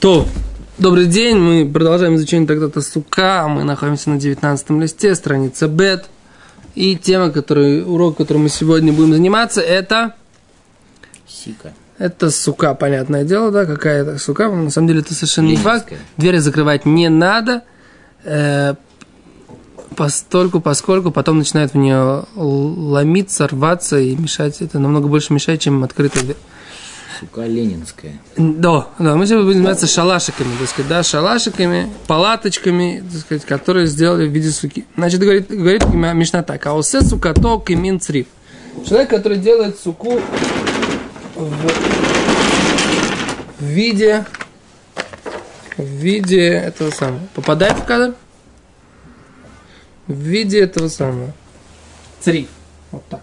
То, добрый день, мы продолжаем изучение трактата Сука, мы находимся на 19 листе, страница Бет. И тема, который, урок, которым мы сегодня будем заниматься, это... Сика. Это сука, понятное дело, да, какая-то сука. На самом деле это совершенно не факт. Двери закрывать не надо, э, постольку, поскольку потом начинает в нее ломиться, рваться и мешать. Это намного больше мешает, чем открытая дверь. Сука ленинская. Да, да, мы сегодня будем заниматься шалашиками, так сказать, да, шалашиками, палаточками, так сказать, которые сделали в виде суки. Значит, говорит, говорит Мишна так, а осе сукато кемин цриф. Человек, который делает суку в, в виде, в виде этого самого, попадает в кадр? В виде этого самого. Цриф. Вот так.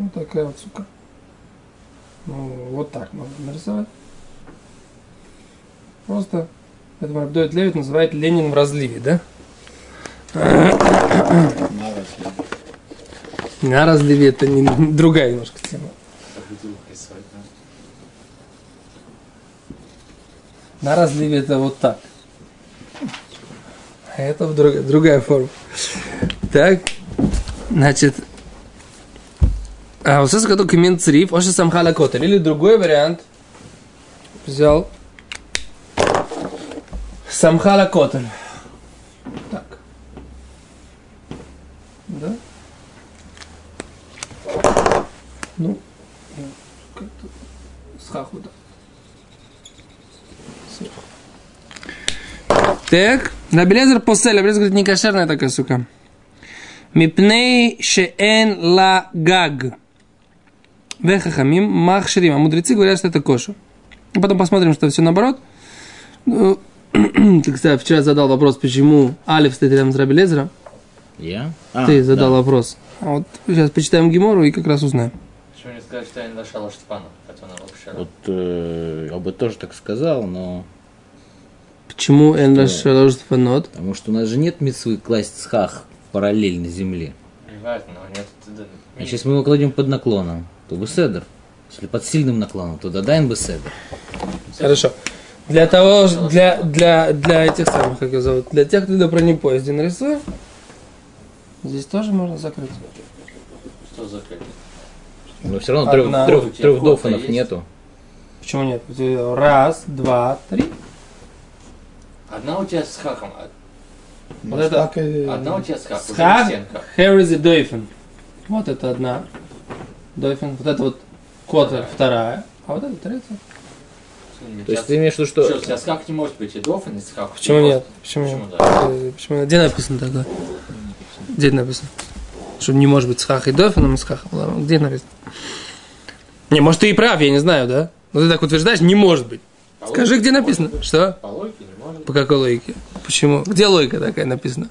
Вот такая вот сука. Ну, вот так можно нарисовать. Просто это Мардует Левит называет Ленин в разливе, да? На разливе это не, другая немножко тема. На разливе это вот так. А это друг- другая форма. Так, значит, а вот сейчас только минцриф, оши самхала котель. Или другой вариант. Взял самхала котель. Так. Да? Ну, как-то схаху, да. Сверху. Так, Рабелезер посель, Рабелезер говорит, не кошерная такая сука. Мипней шеэн ла гаг. Вехахамим махширим. А мудрецы говорят, что это кошер. И потом посмотрим, что все наоборот. Ну, Ты, кстати, вчера задал вопрос, почему Алиф стоит рядом с Раби Лезером. Я? А, Ты задал да. вопрос. А вот сейчас почитаем Гемору и как раз узнаем. Почему не сказать, что я не нашел Штепана, хотя он вообще... Вот э, я бы тоже так сказал, но Почему Энлаш ложит фанот? потому что у нас же нет митцвы класть схах параллельно земле. Не важно, но нет... А если мы его кладем под наклоном, то бы седр. Если под сильным наклоном, то дадаем бы седр. Хорошо. Для того, для, для, для этих самых, как их зовут, для тех, кто на бронепоезде нарисуем, здесь тоже можно закрыть. Что за как? Но все равно трех, Одна. трех, трех дофанов есть? нету. Почему нет? Раз, два, три. Одна у тебя с хахом, а- Вот это одна у тебя с Схаг, уже стенка. here is a dolphin. Вот это одна. Dolphin. Вот это вот котер вторая. А вот это третья. То есть ты имеешь в виду, что... Что, у тебя скак не может быть и дофан, и скак. Почему И нет? кофта. Почему Почему нет? да? Э, Почему? Где написано такое? Где написано? Что не может быть с хахой дофином и с хахом. Ладно, Где написано? Не, может, ты и прав, я не знаю, да? Но ты так утверждаешь, не может быть. По Скажи, где написано? быть. Что? По логике не может По какой логике? Почему? Где логика такая написана?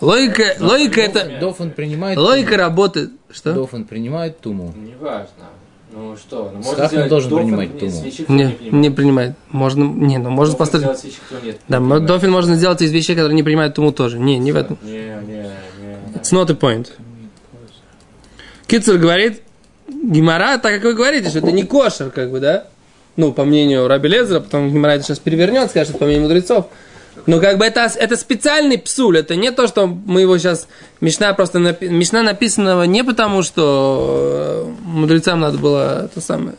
Логика, логика это... Дофан принимает... Логика работает. Что? Дофан принимает туму. Не важно. Ну что, ну можно не сделать должен принимать туму. Не, не принимает. не принимает. Можно, не, ну можно поставить... кто нет. Да, принимает. дофин можно сделать из вещей, которые не принимают туму тоже. Не, не в этом. Не, не, не. It's not a point. Китцер говорит, Гимара, так как вы говорите, что это не кошер, как бы, да? Ну, по мнению Раби Лезера, потом Гимара это сейчас перевернет, скажет, что по мнению мудрецов. Но как бы это, это специальный псуль, это не то, что мы его сейчас... Мишна просто... напи- Мишна написанного не потому, что э, мудрецам надо было это самое...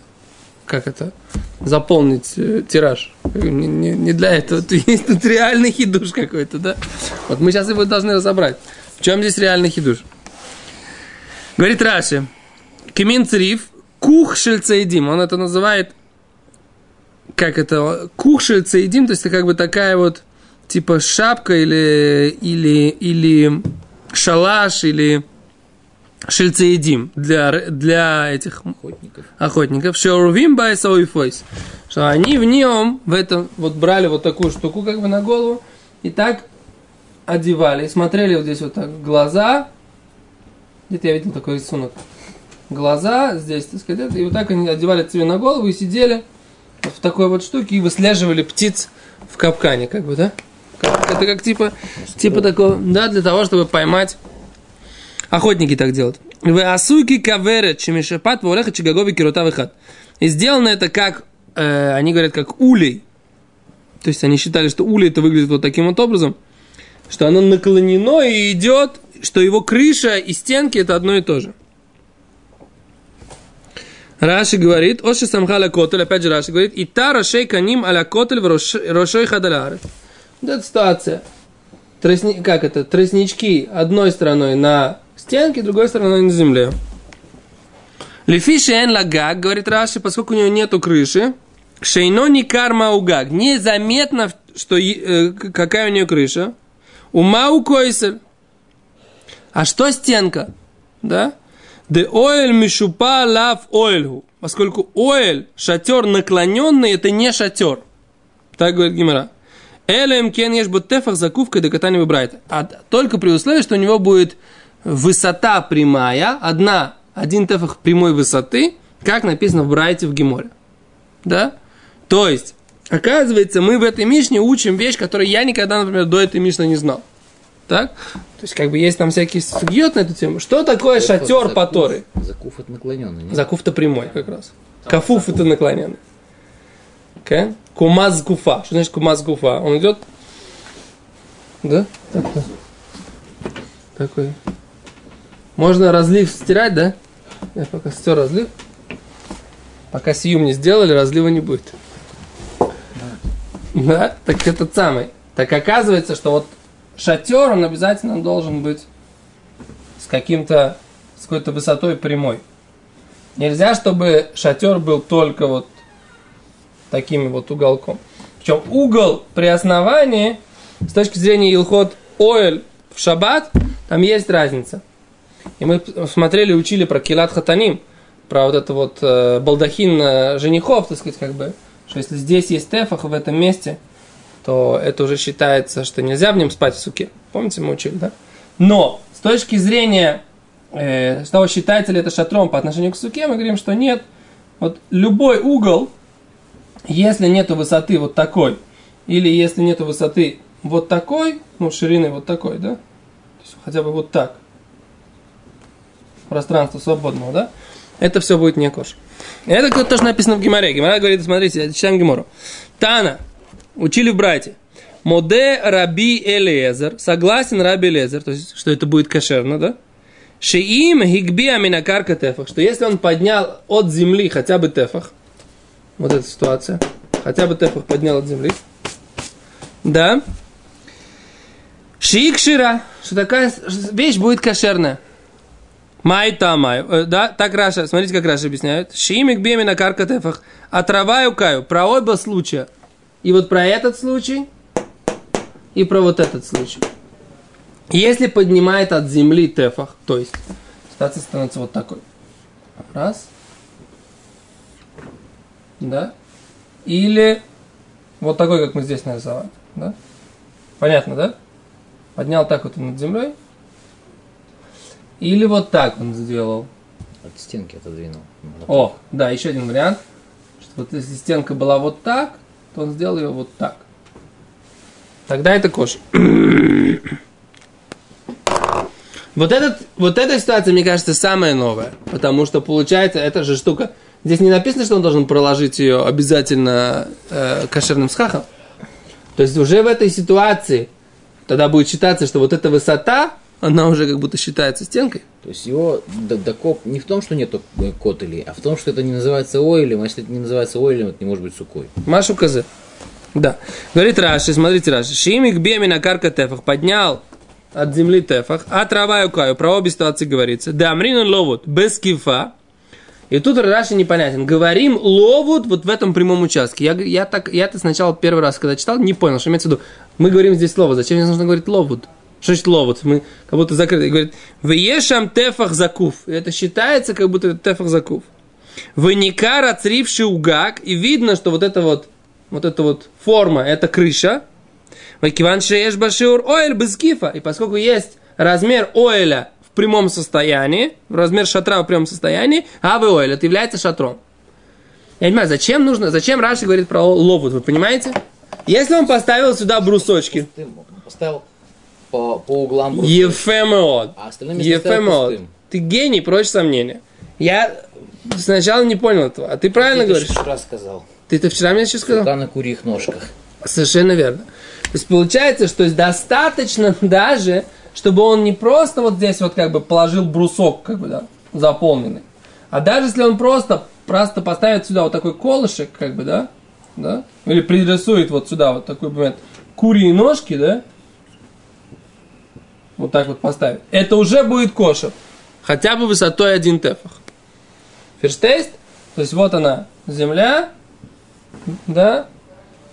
Как это? Заполнить э, тираж. Не, не- не для этого. Есть тут реальный хидуш какой-то, да? Вот мы сейчас его должны разобрать. В чем здесь реальный хидуш? Говорит Раши. Кемин цриф, кух шельцеидим. Он это называет, как это, кух шельцеидим, то есть это как бы такая вот, типа шапка или, или, или шалаш, или шельцеидим для, для этих Охотников. охотников. Шеурвим байсовый фойс. Что они в нем, в этом, вот брали вот такую штуку как бы на голову и так одевали. Смотрели вот здесь вот так глаза. Где-то я видел такой рисунок. Глаза здесь, так сказать, и вот так они одевали себе на голову и сидели вот в такой вот штуке и выслеживали птиц в капкане, как бы, да? Как- Это как типа, типа такого, да, для того, чтобы поймать. Охотники так делают. Асуйки каверет, чемешапат, волеха, чигагови, кирота, выхат. И сделано это как, э, они говорят, как улей. То есть они считали, что улей это выглядит вот таким вот образом, что оно наклонено и идет, что его крыша и стенки это одно и то же. Раши говорит, Оши самхаля котель, опять же Раши говорит, и та рошей каним аля котель в рошой хадаляры. Эта ситуация. Тросни, как это? Тростнички одной стороной на стенке, другой стороной на земле. Лефиши эн лагаг, говорит Раши, поскольку у него нету крыши, шейно не карма угаг. Незаметно, что, э, какая у нее крыша. Ума у койсель. А что стенка? Да? Де оэль мишупа лав оэльгу. Поскольку оэль, шатер наклоненный, это не шатер. Так говорит Гимара. Элем кен ешь тефах закувка до катания выбирает. А только при условии, что у него будет высота прямая, одна, один тефах прямой высоты, как написано в Брайте в Гиморе. Да? То есть, оказывается, мы в этой Мишне учим вещь, которую я никогда, например, до этой Мишны не знал. Так? То есть, как бы есть там всякие сугьет на эту тему. Что такое шатер по Торе? Закуф это наклоненный, нет? Закуф-то прямой как раз. Кафуф это наклоненный. Okay? Кумаз гуфа. Что значит кумаз гуфа? Он идет... Да? Такой. Такой. Можно разлив стирать, да? Я пока стер разлив. Пока сиюм не сделали, разлива не будет. Да? Так этот самый. Так оказывается, что вот шатер, он обязательно должен быть с каким-то, с какой-то высотой прямой. Нельзя, чтобы шатер был только вот таким вот уголком. Причем угол при основании, с точки зрения Илхот Оэль в шаббат, там есть разница. И мы смотрели, учили про Килат Хатаним, про вот это вот э, балдахин э, женихов, так сказать, как бы, что если здесь есть тефах в этом месте, то это уже считается, что нельзя в нем спать в суке. Помните, мы учили, да? Но с точки зрения э, того, считается ли это шатром по отношению к суке, мы говорим, что нет. Вот любой угол, если нету высоты вот такой, или если нету высоты вот такой, ну, ширины вот такой, да? То есть хотя бы вот так. Пространство свободного, да? Это все будет не кош. Это то, что написано в Гимаре. Гимара говорит, смотрите, читаем Гимору. Тана, учили в брайте. מודה רבי אליעזר, согласен Раби Элезер, то есть, что это будет кошерно, да? שאם הגביהה מן הקרקע טפח, что если он поднял от земли хотя бы טפח, вот эта ситуация, хотя бы טפח поднял от земли, да? שכשרה, что такая вещь будет кошерная. מאי טעמא. Э, Да, так Раши, смотрите, как Раши объясняет. שהגביה מן הקרקע טפח. А трава и. Про оба случая. И вот про этот случай, и про вот этот случай. Если поднимает от земли тефах, то есть ситуация становится вот такой. Раз. Да. Или вот такой, как мы здесь нарисовали. Да? Понятно, да? Поднял так вот над землей. Или вот так он сделал. От стенки отодвинул. О, да, еще один вариант. Что вот если стенка была вот так, то он сделал ее вот так. Тогда это кош. Вот, этот, вот эта ситуация, мне кажется, самая новая. Потому что получается, эта же штука. Здесь не написано, что он должен проложить ее обязательно э, кошерным схахом. То есть уже в этой ситуации тогда будет считаться, что вот эта высота, она уже как будто считается стенкой. То есть его докоп не в том, что нету э, котелей, а в том, что это не называется оилем, а если это не называется оилем, это не может быть сукой. Машу Казе. Да. Говорит Раши, смотрите Раши. Шимик беми на карка тефах поднял от земли тефах, а трава и укаю. Про обе ситуации говорится. Да, амринун ловут без кифа. И тут Раши непонятен. Говорим ловут вот в этом прямом участке. Я, я так, я-то сначала первый раз, когда читал, не понял, что имеется в виду. Мы говорим здесь слово. Зачем мне нужно говорить ловут? Что значит ловут? Мы как будто закрыты. Говорит, вешам тефах закув. Это считается, как будто это тефах закув. Выникар отцривший угак. И видно, что вот это вот, вот эта вот форма, это крыша. Вакиван шееш башиур оэль без кифа. И поскольку есть размер оэля в прямом состоянии, размер шатра в прямом состоянии, а вы это является шатром. Я не понимаю, зачем нужно, зачем Раши говорит про ловут, вы понимаете? Если он поставил сюда брусочки, Ты поставил по, по углам брусок, Ефемеод. а остальные. Ты гений, прочь сомнения. Я сначала не понял этого, а ты правильно Ты говоришь. вчера сказал. Ты это вчера мне еще сказал? Рука на курьих ножках. Совершенно верно. То есть получается, что достаточно даже, чтобы он не просто вот здесь вот как бы положил брусок, как бы, да, заполненный, а даже если он просто, просто поставит сюда вот такой колышек, как бы, да, да, или пририсует вот сюда вот такой момент курьи ножки, да, вот так вот поставить, это уже будет кошер. Хотя бы высотой один тефах. Ферштейст, то есть вот она, земля, да,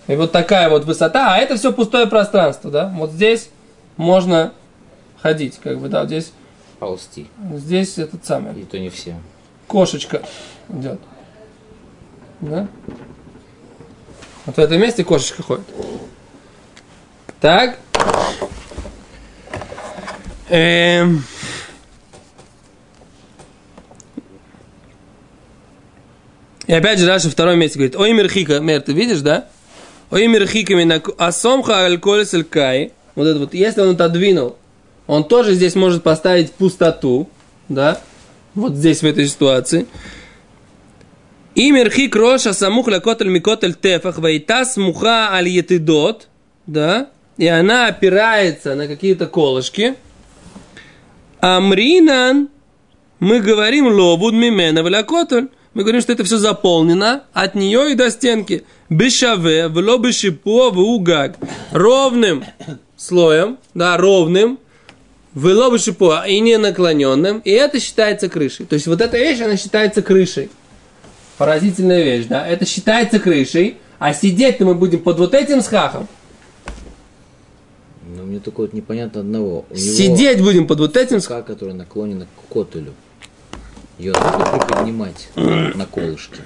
и вот такая вот высота, а это все пустое пространство, да. Вот здесь можно ходить, как бы, да, здесь, Ползти. здесь этот самый, И то не все. кошечка идет. Да? Вот в этом месте кошечка ходит. Так. Эм. И опять же, дальше второй месте говорит, ой, мерхика, мер, ты видишь, да? Ой, мерхика, мина, асомха альколес кай. Вот это вот, если он отодвинул, он тоже здесь может поставить пустоту, да? Вот здесь, в этой ситуации. И мерхик роша самух лакотель микотель тефах вайта смуха аль етидот, да? И она опирается на какие-то колышки. Амринан, мы говорим лобуд мимена влякотель. Мы говорим, что это все заполнено от нее и до стенки. Бешаве, вло бешипо, угаг. Ровным слоем, да, ровным, Вело бешипо, и не наклоненным, и это считается крышей. То есть вот эта вещь, она считается крышей. Поразительная вещь, да? Это считается крышей, а сидеть-то мы будем под вот этим схахом. Но мне только вот непонятно одного. У него Сидеть будем под вот этим схахом. рука, которая наклонена к котелю. Ее нужно приподнимать на колышке.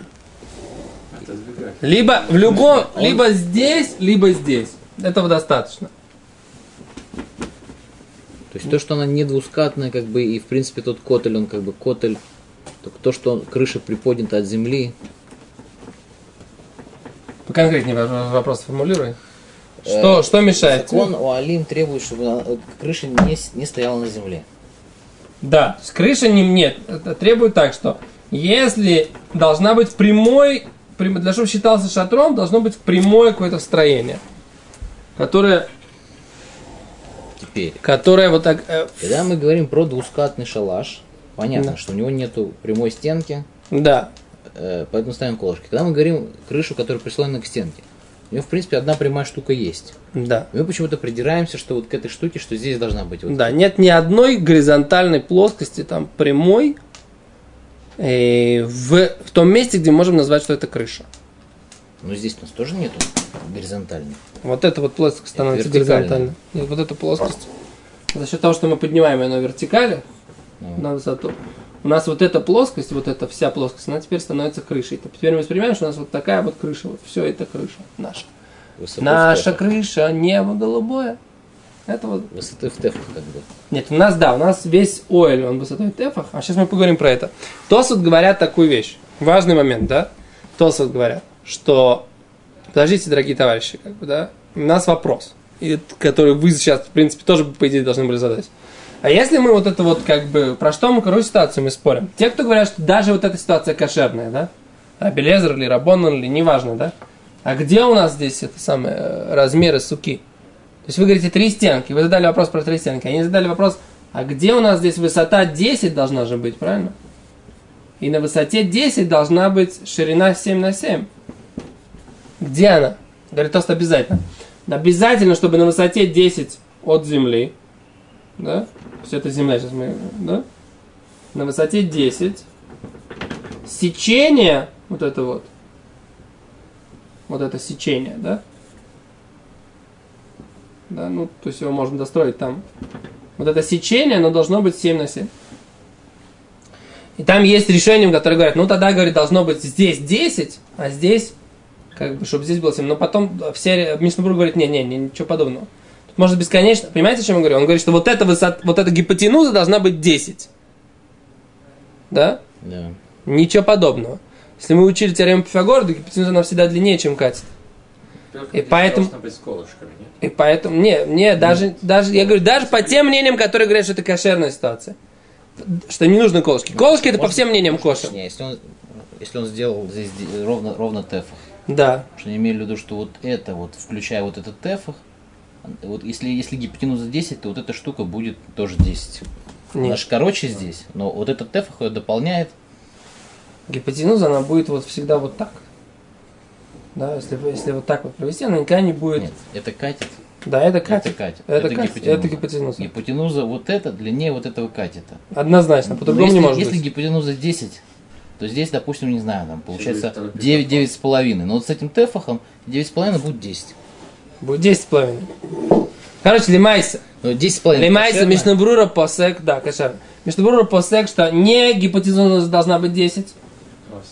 Либо в любом, либо здесь, либо здесь. Этого достаточно. То есть то, что она не двускатная, как бы, и в принципе тот котель, он как бы котель, то, что он- крыша приподнята от земли, Поконкретнее в- вопрос формулируй. Что, что мешает? закон у Алим требует, чтобы э, крыша не, с- не стояла на земле. Да, есть крыша не, нет, это требует так, что если должна быть прямой, прям- для того, чтобы считался шатром, должно быть прямое какое-то строение, которое, Теперь, которое вот так, э, когда мы говорим про двускатный шалаш, понятно, Да. что у него нету прямой стенки, да, э, поэтому ставим колышки. Когда мы говорим крышу, которая прислонена к стенке, у нее, в принципе, одна прямая штука есть. да, И мы почему-то придираемся, что вот к этой штуке, что здесь должна быть вот да, нет ни одной горизонтальной плоскости там прямой э, в, в том месте, где можем назвать, что это крыша. Но здесь у нас тоже нету горизонтальной. Вот эта вот плоскость становится горизонтальной. И вот эта плоскость. За счет того, что мы поднимаем ее на вертикали, Ну, на высоту. У нас вот эта плоскость, вот эта вся плоскость, она теперь становится крышей. Теперь мы воспринимаем, что у нас вот такая вот крыша. Вот все это крыша наша. высотой в Наша крыша, небо голубое. Это вот. Высотой в тефах как бы. Нет, у нас, да, у нас весь оэль, он высотой в тефах. А сейчас мы поговорим про это. Тосут говорят такую вещь. Важный момент, да? Тосут говорят, что... Подождите, дорогие товарищи, как бы, да? У нас вопрос, который вы сейчас, в принципе, тоже, по идее, должны были задать. А если мы вот это вот, как бы, про что мы, какую ситуацию мы спорим? Те, кто говорят, что даже вот эта ситуация кошерная, да? Абелезер или Рабонан или неважно, да? А где у нас здесь это самое, э, размеры суки? То есть вы говорите три стенки, вы задали вопрос про три стенки, они задали вопрос, а где у нас здесь высота 10 должна же быть, правильно? И на высоте 10 должна быть ширина 7 на 7. Где она? Говорит, тост обязательно. Обязательно, чтобы на высоте 10 от земли, да, все это земля сейчас мы, да, на высоте 10, сечение, вот это вот, вот это сечение, да, да, ну, то есть его можно достроить там. Вот это сечение, оно должно быть 7 на 7. И там есть решение, которое говорят, ну тогда, говорит, должно быть здесь 10, а здесь, как бы, чтобы здесь было 7. Но потом все, Мишнабрур говорит, не-не, не, ничего подобного. Тут можно бесконечно, понимаете, о чем я говорю? Он говорит, что вот эта высота, вот эта гипотенуза должна быть 10. Да? Да. Ничего подобного. Если мы учили теорему Пифагора, то гипотенуза она всегда длиннее, чем катет. И поэтому- быть нет? И поэтому, не, не, даже, даже, я говорю, даже по тем мнениям, которые говорят, что это кошерная ситуация. что не нужны колышки. Колышки это по Может- всем мнениям может, кошер. Не, если он, если он сделал здесь де- ровно, ровно тефах, Да. Потому что они имели в виду, что вот это вот, включая вот этот тефах, вот если, если гипотенуза 10, то вот эта штука будет тоже 10. Она Нет. же короче здесь, но вот этот тефах ее дополняет. Гипотенуза, она будет вот всегда вот так. Да, если, если вот так вот провести, она никогда не будет. Нет, это катет. Да, это катет. Это катет. Это катет. Это гипотенуза. Гипотенуза вот эта длиннее вот этого катета. Однозначно, Но по-другому если, не может если быть. гипотенуза 10, то здесь, допустим, не знаю, там получается Через второй 9, 9 с половиной. Но вот с этим тефахом 9 с половиной будет 10. Будет 10 с половиной. Короче, лимайся. Но 10 с половиной. Лимайся? Мишнабрура посек, да, кошер. Мишнабрура посек, что не гипотенуза должна быть 10,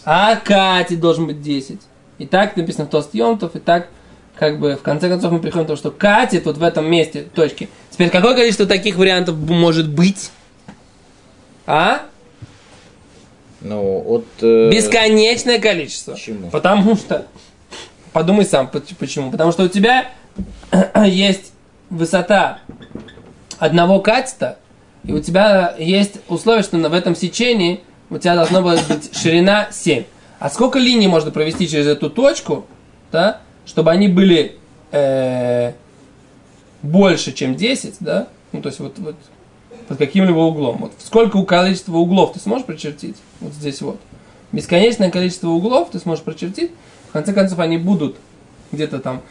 а катет должен быть 10. И так написано в Тост Йомтов, и так как бы в конце концов мы приходим к тому, что катет вот в этом месте точки. Теперь какое количество таких вариантов может быть? А? Ну, от... э, Бесконечное количество. Почему? Потому что, подумай сам, поч- почему. Потому что у тебя есть высота одного катета, и у тебя есть условие, что в этом сечении у тебя должна быть ширина 7. А сколько линий можно провести через эту точку, да, чтобы они были э, больше, чем 10, да? Ну, то есть вот, вот под каким-либо углом. Вот сколько количества углов ты сможешь прочертить? Вот здесь вот. Бесконечное количество углов ты сможешь прочертить. В конце концов, они будут где-то там.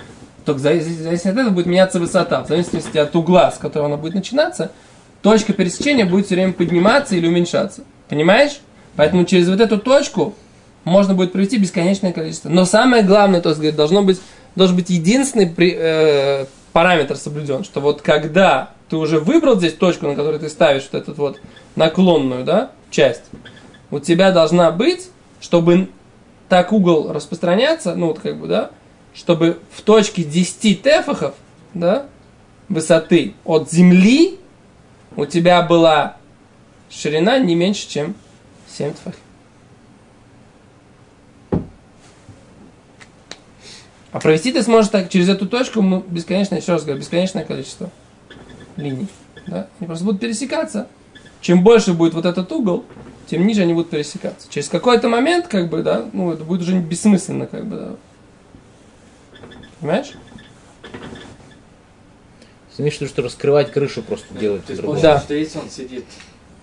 Только в завис- в зависимости от этого будет меняться высота. В зависимости от угла, с которого она будет начинаться, точка пересечения будет все время подниматься или уменьшаться. Понимаешь? Поэтому через вот эту точку можно будет провести бесконечное количество. Но самое главное, то есть, должно быть, должен быть единственный при- э, параметр соблюден, что вот когда ты уже выбрал здесь точку, на которой ты ставишь вот эту вот наклонную, да, часть, у тебя должна быть, чтобы так угол распространяться, ну вот как бы, да, чтобы в точке 10 тефахов, да, высоты от земли у тебя была ширина не меньше, чем 7 тефахов. А провести ты сможешь так через эту точку бесконечное, еще раз говорю, бесконечное количество линий. Да? Они просто будут пересекаться. Чем больше будет вот этот угол, тем ниже они будут пересекаться. Через какой-то момент, как бы, да, ну, это будет уже бессмысленно, как бы, да. Понимаешь? В виду, что раскрывать крышу просто делать То есть? Да. что если он сидит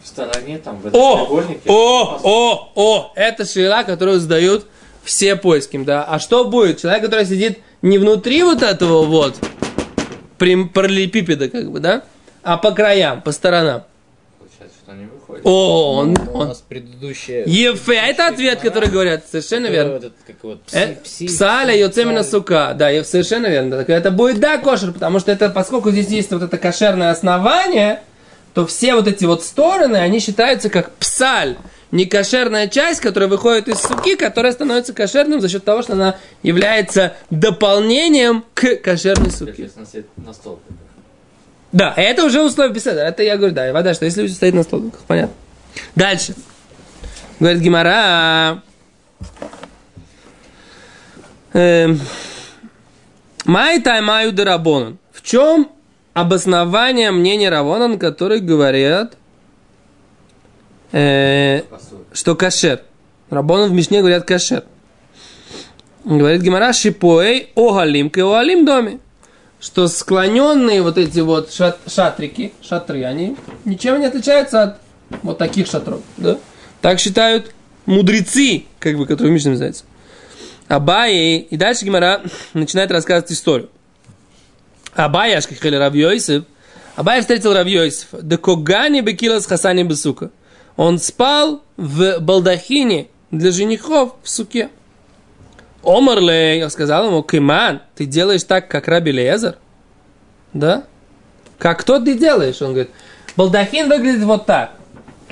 в стороне, там, в этом О, треугольнике, о, о, о, это шира, которую задают все поиским, да. А что будет? Человек, который сидит не внутри вот этого вот параллелепипеда, как бы, да, а по краям, по сторонам. получается, что они выходят. О, он, У он. нас предыдущая... Ефе, а это ответ, который говорят, совершенно верно. вот это, как вот, пси- Э, пси- Псаля пси- Йоцемина сука. Да, я совершенно верно. Так Это будет да кошер, потому что это, поскольку здесь есть вот это кошерное основание, то все вот эти вот стороны, они считаются как псаль. Некошерная часть, которая выходит из суки, которая становится кошерным за счет того, что она является дополнением к кошерной суке. На столбиках. Да, это уже условие писать. Это я говорю, да, вода, что если люди стоит на столбиках, понятно. Дальше. Говорит Гимара. Эм, Май таймаю дарабонан. В чем обоснование мнения Равонан, которые говорят, э, что кашер. Рабонан в Мишне говорят кашер. Говорит Гимара шипоэй огалим к огалим доме. Что склоненные вот эти вот шат- шатрики, шатры, они ничем не отличаются от вот таких шатров. Да? Так считают мудрецы, как бы, которые в Мишне называются. Абай, и дальше Гимара начинает рассказывать историю. Абай, Ашкихали Равьойсев, Абай встретил Равьойсев, да когани бекила с хасани бесука. Он спал в балдахине для женихов в суке. Омарлей, я сказал ему, Киман, ты делаешь так, как Раби Лезер? Да? Как кто ты делаешь? Он говорит, балдахин выглядит вот так.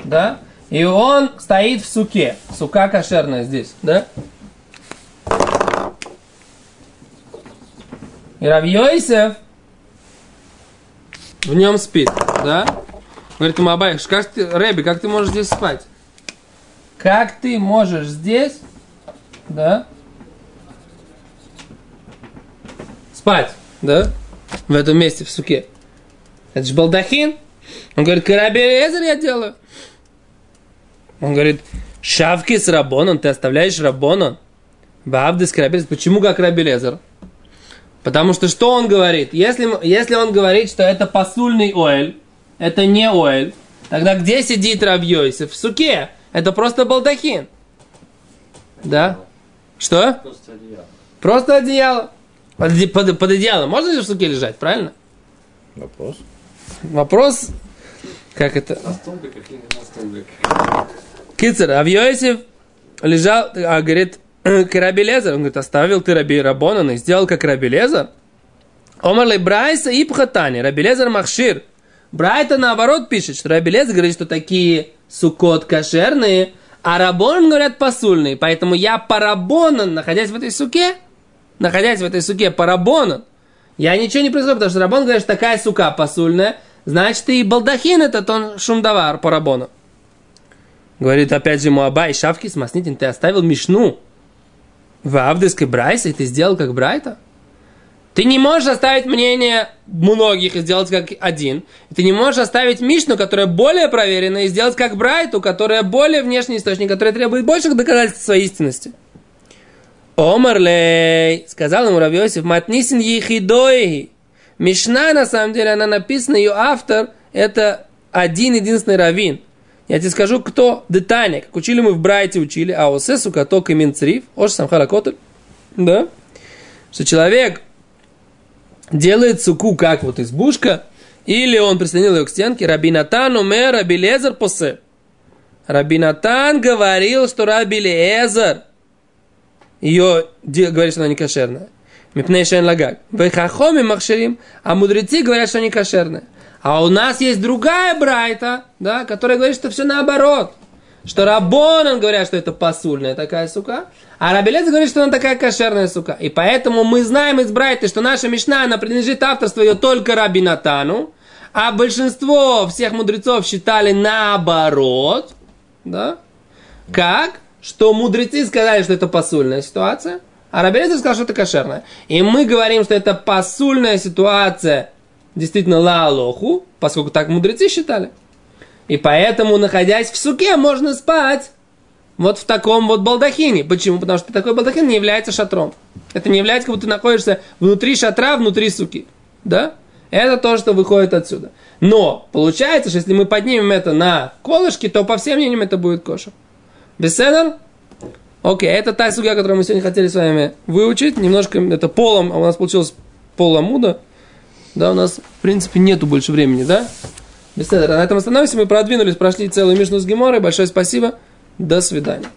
Да? И он стоит в суке. Сука кошерная здесь, да? И Равьёйсев в нем спит, да? Говорит ему Абай, как ты, Рэби, как ты можешь здесь спать? Как ты можешь здесь, да? Спать, да? В этом месте, в суке. Это же балдахин. Он говорит, Караби Эзер я делаю. Он говорит, шавки с рабоном, ты оставляешь рабона. Бабдис Рабелезер. Почему как Рабелезер? Потому что что он говорит? Если, если он говорит, что это посульный оэль, это не оэль, тогда где сидит Рабьёйсев? В суке. Это просто балдахин. Да? Что? Просто одеяло. Просто одеяло. Под, под, под одеялом можно же в суке лежать, правильно? Вопрос. Вопрос, как это? На столбиках или на столбиках? Кицер, Авьёсев лежал, а говорит, к Раби Лезер, он говорит, оставил ты Раби Рабонана и сделал как Раби Лезер. Омар Брайса и Пхатани, Раби Лезер Махшир. Брайта наоборот пишет, что Раби Лезер говорит, что такие сукот кошерные, а Рабон говорят посульные. Поэтому я парабонан, находясь в этой суке, находясь в этой суке парабонан, я ничего не произошло, потому что Рабон говорит, что такая сука посульная, значит и балдахин этот он шумдавар парабона. Говорит опять же Муабай, шавки смаснитин, ты оставил Мишну в Авдеской Брайсе, и ты сделал как Брайта? Ты не можешь оставить мнение многих и сделать как один. Ты не можешь оставить Мишну, которая более проверена, и сделать как Брайту, которая более внешний источник, который требует больших доказательств своей истинности. Омарлей, сказал ему Равиосиф, Матнисин Ехидои. Мишна, на самом деле, она написана, ее автор, это один единственный раввин. Я тебе скажу, кто детально, как учили мы в Брайте, учили, а осесу каток и минцриф, ош самхара котель, да, что человек делает суку, как вот избушка, или он прислонил ее к стенке, Рабинатан умер, Рабилезер посе. Рабинатан говорил, что Рабилезер ее говорит, что она не кошерная. Мипней шен лагак. Вехахоми махшерим, а мудрецы говорят, что не кошерная. А у нас есть другая брайта, да, которая говорит, что все наоборот. Что Рабонан говорят, что это посульная такая сука, а Рабелец говорит, что она такая кошерная сука. И поэтому мы знаем из Брайта, что наша Мишна, она принадлежит авторство ее только Рабинатану, а большинство всех мудрецов считали наоборот, да, как? Что мудрецы сказали, что это посульная ситуация, а Рабелец сказал, что это кошерная. И мы говорим, что это посульная ситуация, действительно ла алоху, поскольку так мудрецы считали. И поэтому, находясь в суке, можно спать вот в таком вот балдахине. Почему? Потому что такой балдахин не является шатром. Это не является, как будто ты находишься внутри шатра, внутри суки. Да? Это то, что выходит отсюда. Но получается, что если мы поднимем это на колышки, то по всем мнениям это будет кошер. Беседер? Окей, это та суга, которую мы сегодня хотели с вами выучить. Немножко это полом, а у нас получилось поломуда. Да, у нас, в принципе, нету больше времени, да? Беседер. На этом остановимся. Мы продвинулись, прошли целую Мишну с Геморой. Большое спасибо. До свидания.